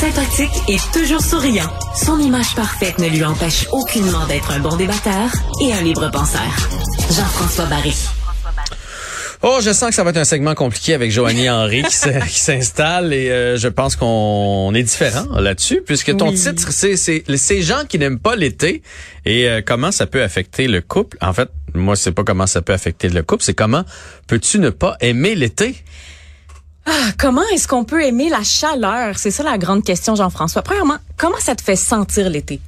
Sympathique et toujours souriant, son image parfaite ne lui empêche aucunement d'être un bon débatteur et un libre penseur. Jean-François Barry. Oh, je sens que ça va être un segment compliqué avec Joanie Henry qui s'installe et euh, je pense qu'on est différent là-dessus puisque ton Oui. titre c'est c'est ces gens qui n'aiment pas l'été et euh, comment ça peut affecter le couple? En fait, moi c'est pas comment ça peut affecter le couple, c'est comment peux-tu ne pas aimer l'été? Ah, comment est-ce qu'on peut aimer la chaleur? C'est ça la grande question, Jean-François. Premièrement, comment ça te fait sentir l'été?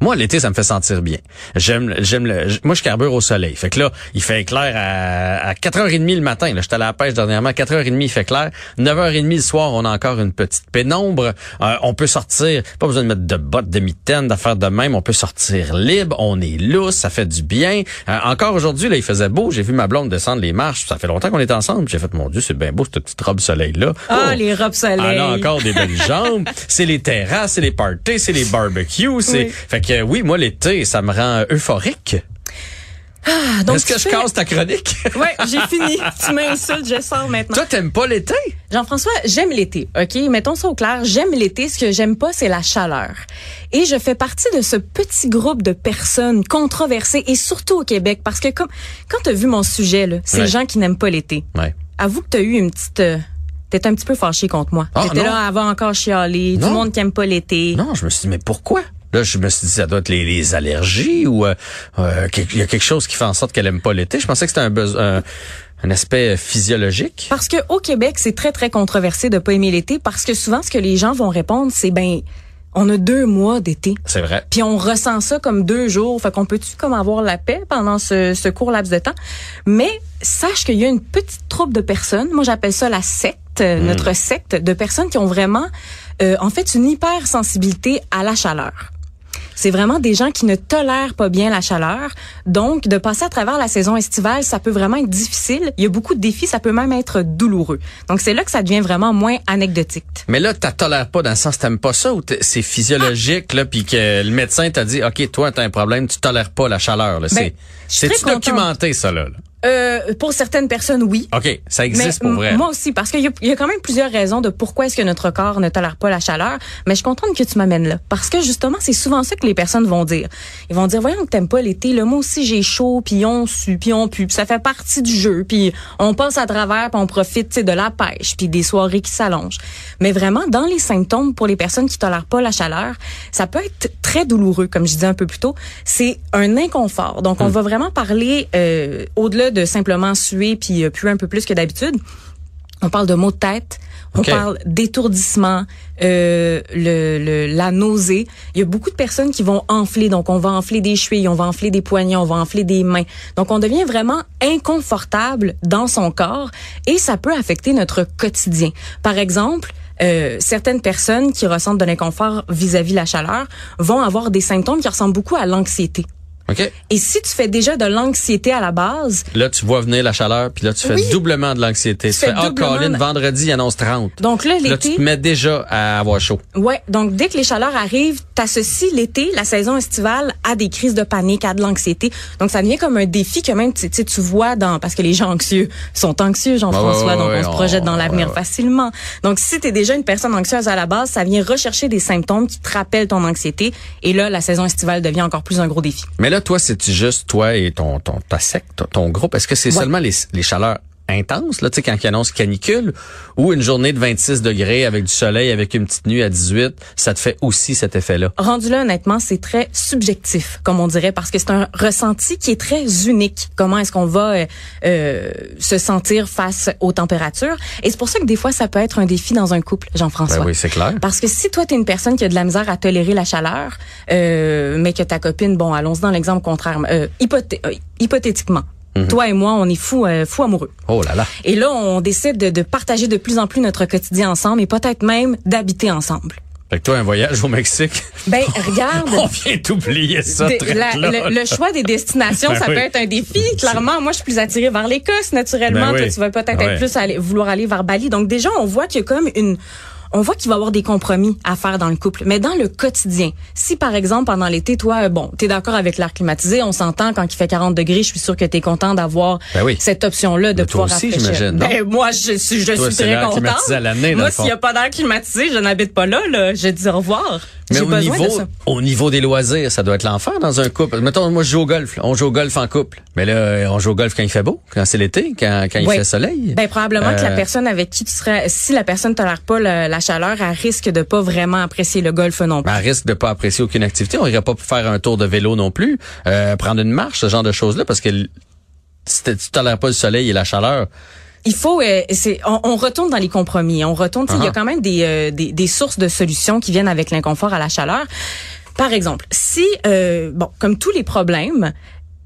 Moi, l'été, ça me fait sentir bien. J'aime, j'aime le, moi, je carbure au soleil. Fait que là, il fait clair à, à 4h30 le matin. Là, j'étais à la pêche dernièrement. 4h30, il fait clair. 9h30 le soir, on a encore une petite pénombre. Euh, on peut sortir, pas besoin de mettre de bottes, de mitaines, d'affaires de même. On peut sortir libre. On est lousse. Ça fait du bien. Euh, encore aujourd'hui, là, il faisait beau. J'ai vu ma blonde descendre les marches. Ça fait longtemps qu'on est ensemble. J'ai fait, mon Dieu, c'est bien beau, cette petite robe soleil-là. Ah, Oh. les robes soleil. Elle a encore des belles jambes. C'est les terrasses, c'est les parties, c'est les barbecues. C'est Oui. fait que oui, moi l'été, ça me rend euphorique. Ah, donc Est-ce que je fais- casse ta chronique? Ouais, j'ai fini. tu m'insultes, je sors maintenant. Toi, t'aimes pas l'été? Jean-François, j'aime l'été, OK? Mettons ça au clair. J'aime l'été. Ce que j'aime pas, c'est la chaleur. Et je fais partie de ce petit groupe de personnes controversées, et surtout au Québec, parce que comme, quand t'as vu mon sujet, là, ces Ouais. gens qui n'aiment pas l'été, Ouais. avoue que t'as eu une petite... euh, T'étais un petit peu fâché contre moi. Ah, T'étais non. là avant encore chialer, Non. du monde qui aime pas l'été. Non, je me suis dit mais pourquoi? Là, je me suis dit ça doit être les, les allergies ou euh, euh, il y a quelque chose qui fait en sorte qu'elle aime pas l'été. Je pensais que c'était un besoin un, un aspect physiologique. Parce que au Québec, c'est très très controversé de pas aimer l'été parce que souvent ce que les gens vont répondre, c'est ben on a deux mois d'été. C'est vrai. Puis on ressent ça comme deux jours. Fait qu'on peut-tu comme avoir la paix pendant ce, ce court laps de temps? Mais sache qu'il y a une petite troupe de personnes. Moi, j'appelle ça la secte, euh, notre secte de personnes qui ont vraiment, euh, en fait, une hypersensibilité à la chaleur. C'est vraiment des gens qui ne tolèrent pas bien la chaleur. Donc, de passer à travers la saison estivale, ça peut vraiment être difficile. Il y a beaucoup de défis, ça peut même être douloureux. Donc, c'est là que ça devient vraiment moins anecdotique. Mais là, tu tolères pas dans le sens que t'aimes pas ça ou c'est physiologique là, puis que le médecin t'a dit, ok, toi t'as un problème, tu tolères pas la chaleur. Là. C'est, Ben, c'est documenté ça là. là? Euh, pour certaines personnes, oui. Ok, ça existe Mais pour vrai. Moi aussi, parce qu'il y, a- il y a quand même plusieurs raisons de pourquoi est-ce que notre corps ne tolère pas la chaleur. Mais je suis contente que tu m'amènes là. Parce que justement, c'est souvent ça que les personnes vont dire. Ils vont dire, voyons que t'aimes pas l'été, là, moi aussi j'ai chaud, puis on sue, puis on pue, puis ça fait partie du jeu, puis on passe à travers, puis on profite tu sais, de la pêche, puis des soirées qui s'allongent. Mais vraiment, dans les symptômes pour les personnes qui tolèrent pas la chaleur, ça peut être très douloureux, comme je disais un peu plus tôt. C'est un inconfort. Donc, on va vraiment parler euh, au-delà de simplement suer puis euh, puer un peu plus que d'habitude. On parle de maux de tête. On parle d'étourdissement, euh, le, le, la nausée. Il y a beaucoup de personnes qui vont enfler. Donc, on va enfler des chevilles, on va enfler des poignets, on va enfler des mains. Donc, on devient vraiment inconfortable dans son corps et ça peut affecter notre quotidien. Par exemple, euh, certaines personnes qui ressentent de l'inconfort vis-à-vis la chaleur vont avoir des symptômes qui ressemblent beaucoup à l'anxiété. Ok? Et si tu fais déjà de l'anxiété à la base, Là, tu vois venir la chaleur, puis là, tu fais Oui. doublement de l'anxiété. Tu, Tu fais ah, doublement Colin, de- vendredi, il annonce 30. donc là, Là, tu l'été, te mets déjà à avoir chaud. ouais, donc dès que les chaleurs arrivent, t'associes l'été, la saison estivale, à des crises de panique, à de l'anxiété. Donc ça devient comme un défi que même, tu tu sais, tu vois dans, parce que les gens anxieux sont anxieux, Jean-François, Ouais, ouais, donc ouais, on se projette dans l'avenir facilement. Donc si t'es déjà une personne anxieuse à la base, ça vient rechercher des symptômes qui te rappellent ton anxiété. Et là, la saison estivale devient encore plus un gros défi. Mais là, toi, c'est juste toi et ton, ton ta secte, ton, groupe? Est-ce que c'est seulement les, les chaleurs intenses, là, tu sais, quand ils annoncent canicule, ou une journée de 26 degrés avec du soleil, avec une petite nuit à 18, ça te fait aussi cet effet-là? Rendu là, honnêtement, c'est très subjectif, comme on dirait, parce que c'est un ressenti qui est très unique. Comment est-ce qu'on va euh, euh, se sentir face aux températures? Et c'est pour ça que des fois, ça peut être un défi dans un couple, Jean-François. Ben oui, c'est clair. Parce que si toi, tu es une personne qui a de la misère à tolérer la chaleur, euh, mais que ta copine, bon, allons-y dans l'exemple contraire, euh, hypothé- hypothétiquement, toi et moi, on est fous euh, fous amoureux. Oh là là. Et là, on décide de, de partager de plus en plus notre quotidien ensemble et peut-être même d'habiter ensemble. Fait que toi, un voyage au Mexique, Ben, regarde. on vient d'oublier ça très la- là. le, le choix des destinations, Ben ça oui. peut être un défi. Clairement, moi, je suis plus attirée vers l'Écosse, naturellement. Ben oui. Tu vas peut-être être plus aller, vouloir aller vers Bali. Donc, déjà, on voit qu'il y a comme une on voit qu'il va y avoir des compromis à faire dans le couple. Mais dans le quotidien, si par exemple pendant l'été, toi, bon, t'es d'accord avec l'air climatisé, on s'entend quand il fait 40 degrés, je suis sûr que t'es content d'avoir Ben oui. cette option-là de toi pouvoir aussi, j'imagine? Ben, moi, je suis, je Toi, suis très contente. à Moi, s'il n'y a pas d'air climatisé, je n'habite pas là, là. Je dis au revoir. Mais au niveau, de ça. au niveau des loisirs, ça doit être l'enfer dans un couple. Mettons, moi, je joue au golf. On joue au golf en couple. Mais là, on joue au golf quand il fait beau, quand c'est l'été, quand, quand il fait soleil. Ben probablement que la Euh, personne avec qui tu serais, si la personne tolère pas la chaleur, elle risque de pas vraiment apprécier le golf non plus. Ben, elle risque de pas apprécier aucune activité. On irait pas faire un tour de vélo non plus, euh, prendre une marche, ce genre de choses-là, parce que si tu tolères pas le soleil et la chaleur, Il faut, euh, c'est, on, on retourne dans les compromis. On retourne. sais, Il y a Uh-huh. quand même des, euh, des, des sources de solutions qui viennent avec l'inconfort à la chaleur. Par exemple, si, euh, bon, comme tous les problèmes,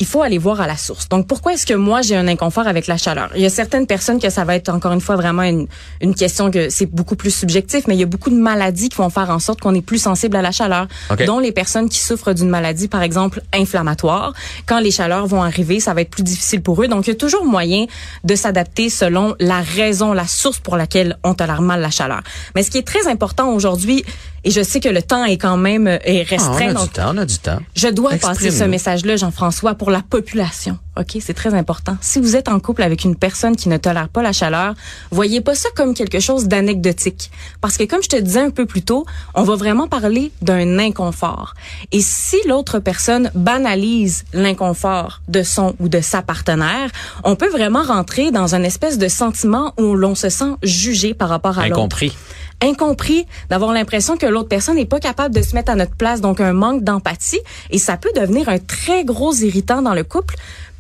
il faut aller voir à la source. Donc, pourquoi est-ce que moi, j'ai un inconfort avec la chaleur? Il y a certaines personnes que ça va être, encore une fois, vraiment une, une question que c'est beaucoup plus subjectif, mais il y a beaucoup de maladies qui vont faire en sorte qu'on est plus sensible à la chaleur, OK. dont les personnes qui souffrent d'une maladie, par exemple, inflammatoire. Quand les chaleurs vont arriver, ça va être plus difficile pour eux. Donc, il y a toujours moyen de s'adapter selon la raison, la source pour laquelle on tolère mal la chaleur. Mais ce qui est très important aujourd'hui, et je sais que le temps est quand même euh, est Ah, restreint, on a donc du temps, on a du temps. je dois passer ce message-là, Jean-François, pour la population. OK, c'est très important. Si vous êtes en couple avec une personne qui ne tolère pas la chaleur, voyez pas ça comme quelque chose d'anecdotique. Parce que comme je te disais un peu plus tôt, on va vraiment parler d'un inconfort. Et si l'autre personne banalise l'inconfort de son ou de sa partenaire, on peut vraiment rentrer dans un espèce de sentiment où l'on se sent jugé par rapport à l'autre Incompris. Incompris, d'avoir l'impression que l'autre personne n'est pas capable de se mettre à notre place, donc un manque d'empathie, et ça peut devenir un très gros irritant dans le couple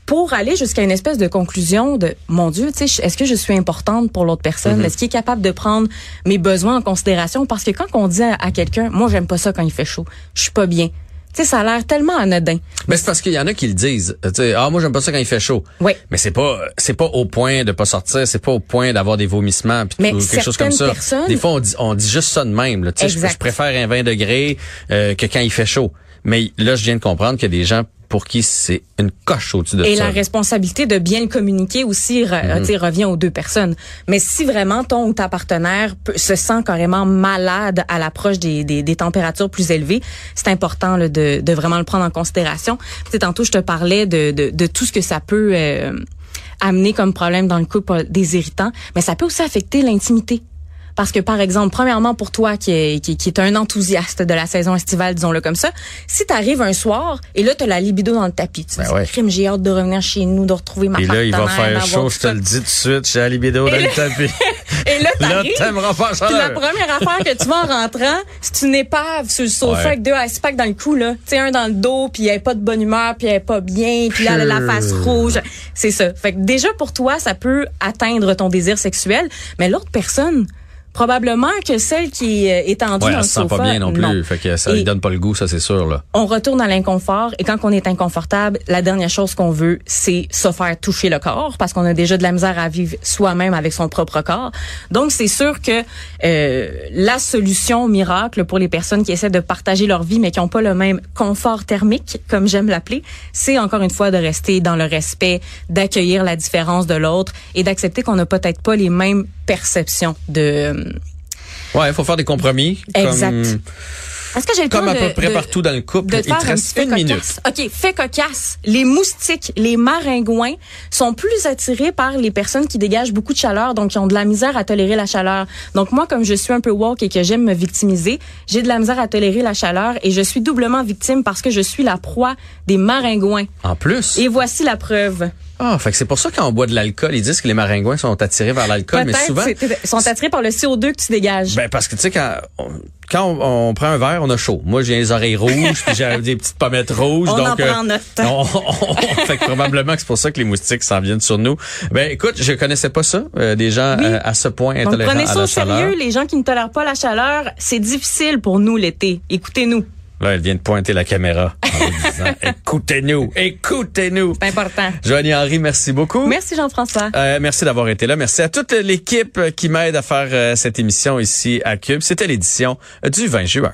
pour aller jusqu'à une espèce de conclusion de mon Dieu, tu sais, est-ce que je suis importante pour l'autre personne? Est-ce qu'il est capable de prendre mes besoins en considération? Parce que quand on dit à, à quelqu'un, moi j'aime pas ça quand il fait chaud, je suis pas bien. Tu sais, ça a l'air tellement anodin. Mais c'est parce qu'il y en a qui le disent. Euh, tu sais, ah, moi, j'aime pas ça quand il fait chaud. Oui. Mais c'est pas, c'est pas au point de pas sortir, c'est pas au point d'avoir des vomissements puis quelque chose comme ça. personnes- Des fois, on dit, on dit juste ça de même, là. Tu sais, je, je préfère un 20 degrés, euh, que quand il fait chaud. Mais là, je viens de comprendre qu'il y a des gens pour qui c'est une coche au-dessus de Et ça. la responsabilité de bien le communiquer aussi re- sais, revient aux deux personnes. Mais si vraiment ton ou ta partenaire peut- se sent carrément malade à l'approche des, des, des températures plus élevées, c'est important là, de, de vraiment le prendre en considération. Tu sais, tantôt, je te parlais de, de, de tout ce que ça peut euh, amener comme problème dans le couple, des irritants, mais ça peut aussi affecter l'intimité. Parce que, par exemple, premièrement, pour toi qui est, qui, qui est un enthousiaste de la saison estivale, disons-le comme ça, si tu arrives un soir et là, tu as la libido dans le tapis, tu Ben dis, ouais. crime, j'ai hâte de revenir chez nous, de retrouver ma Et là, il va partenaire, faire chaud, je te ça. le dis tout de suite, j'ai la libido dans le tapis. Et là, t'arrives. pas la Puis la première affaire que tu vas en rentrant, c'est une épave sur le sofa Ouais. avec deux ice packs dans le cou, là. Tu sais, un dans le dos, puis elle est pas de bonne humeur, puis elle est pas bien, puis là, elle a la face rouge. C'est ça. Fait que déjà, pour toi, ça peut atteindre ton désir sexuel, mais l'autre personne, probablement que celle qui est étendue Ouais, dans elle le se sent sofa, pas bien non plus. Fait que ça Et- lui donne pas le goût, ça c'est sûr, là. on retourne à l'inconfort et quand on est inconfortable, la dernière chose qu'on veut, c'est se faire toucher le corps parce qu'on a déjà de la misère à vivre soi-même avec son propre corps. Donc c'est sûr que euh, la solution miracle pour les personnes qui essaient de partager leur vie mais qui n'ont pas le même confort thermique, comme j'aime l'appeler, c'est encore une fois de rester dans le respect, d'accueillir la différence de l'autre et d'accepter qu'on n'a peut-être pas les mêmes perceptions de Ouais, il faut faire des compromis. Exact. Est-ce que j'ai le comme temps à de- peu près de- partout dans le couple. de Il te reste une minute. OK, fait cocasse. Les moustiques, les maringouins sont plus attirés par les personnes qui dégagent beaucoup de chaleur, donc qui ont de la misère à tolérer la chaleur. Donc moi, comme je suis un peu woke et que j'aime me victimiser, j'ai de la misère à tolérer la chaleur et je suis doublement victime parce que je suis la proie des maringouins. En plus? Et voici la preuve. Ah, fait que c'est pour ça quand on boit de l'alcool, ils disent que les maringouins sont attirés vers l'alcool, mais souvent. ils sont attirés par le CO2 que tu dégages. Ben parce que tu sais quand quand on, on prend un verre, on a chaud. Moi j'ai les oreilles rouges, puis j'ai des petites pommettes rouges, On donc en prend notre on- on- fait que probablement que c'est pour ça que les moustiques s'en viennent sur nous. Ben écoute, je connaissais pas ça, euh, des gens Oui. euh, à ce point Donc intolérants prenez à ça la au chaleur. sérieux, les gens qui ne tolèrent pas la chaleur, c'est difficile pour nous l'été. Écoutez-nous. Là, elle vient de pointer la caméra en disant écoutez-nous, écoutez-nous. C'est important. Joanie Henry, merci beaucoup. Merci Jean-François. Euh, merci d'avoir été là. Merci à toute l'équipe qui m'aide à faire euh, cette émission ici à Cube. C'était l'édition du 20 juin.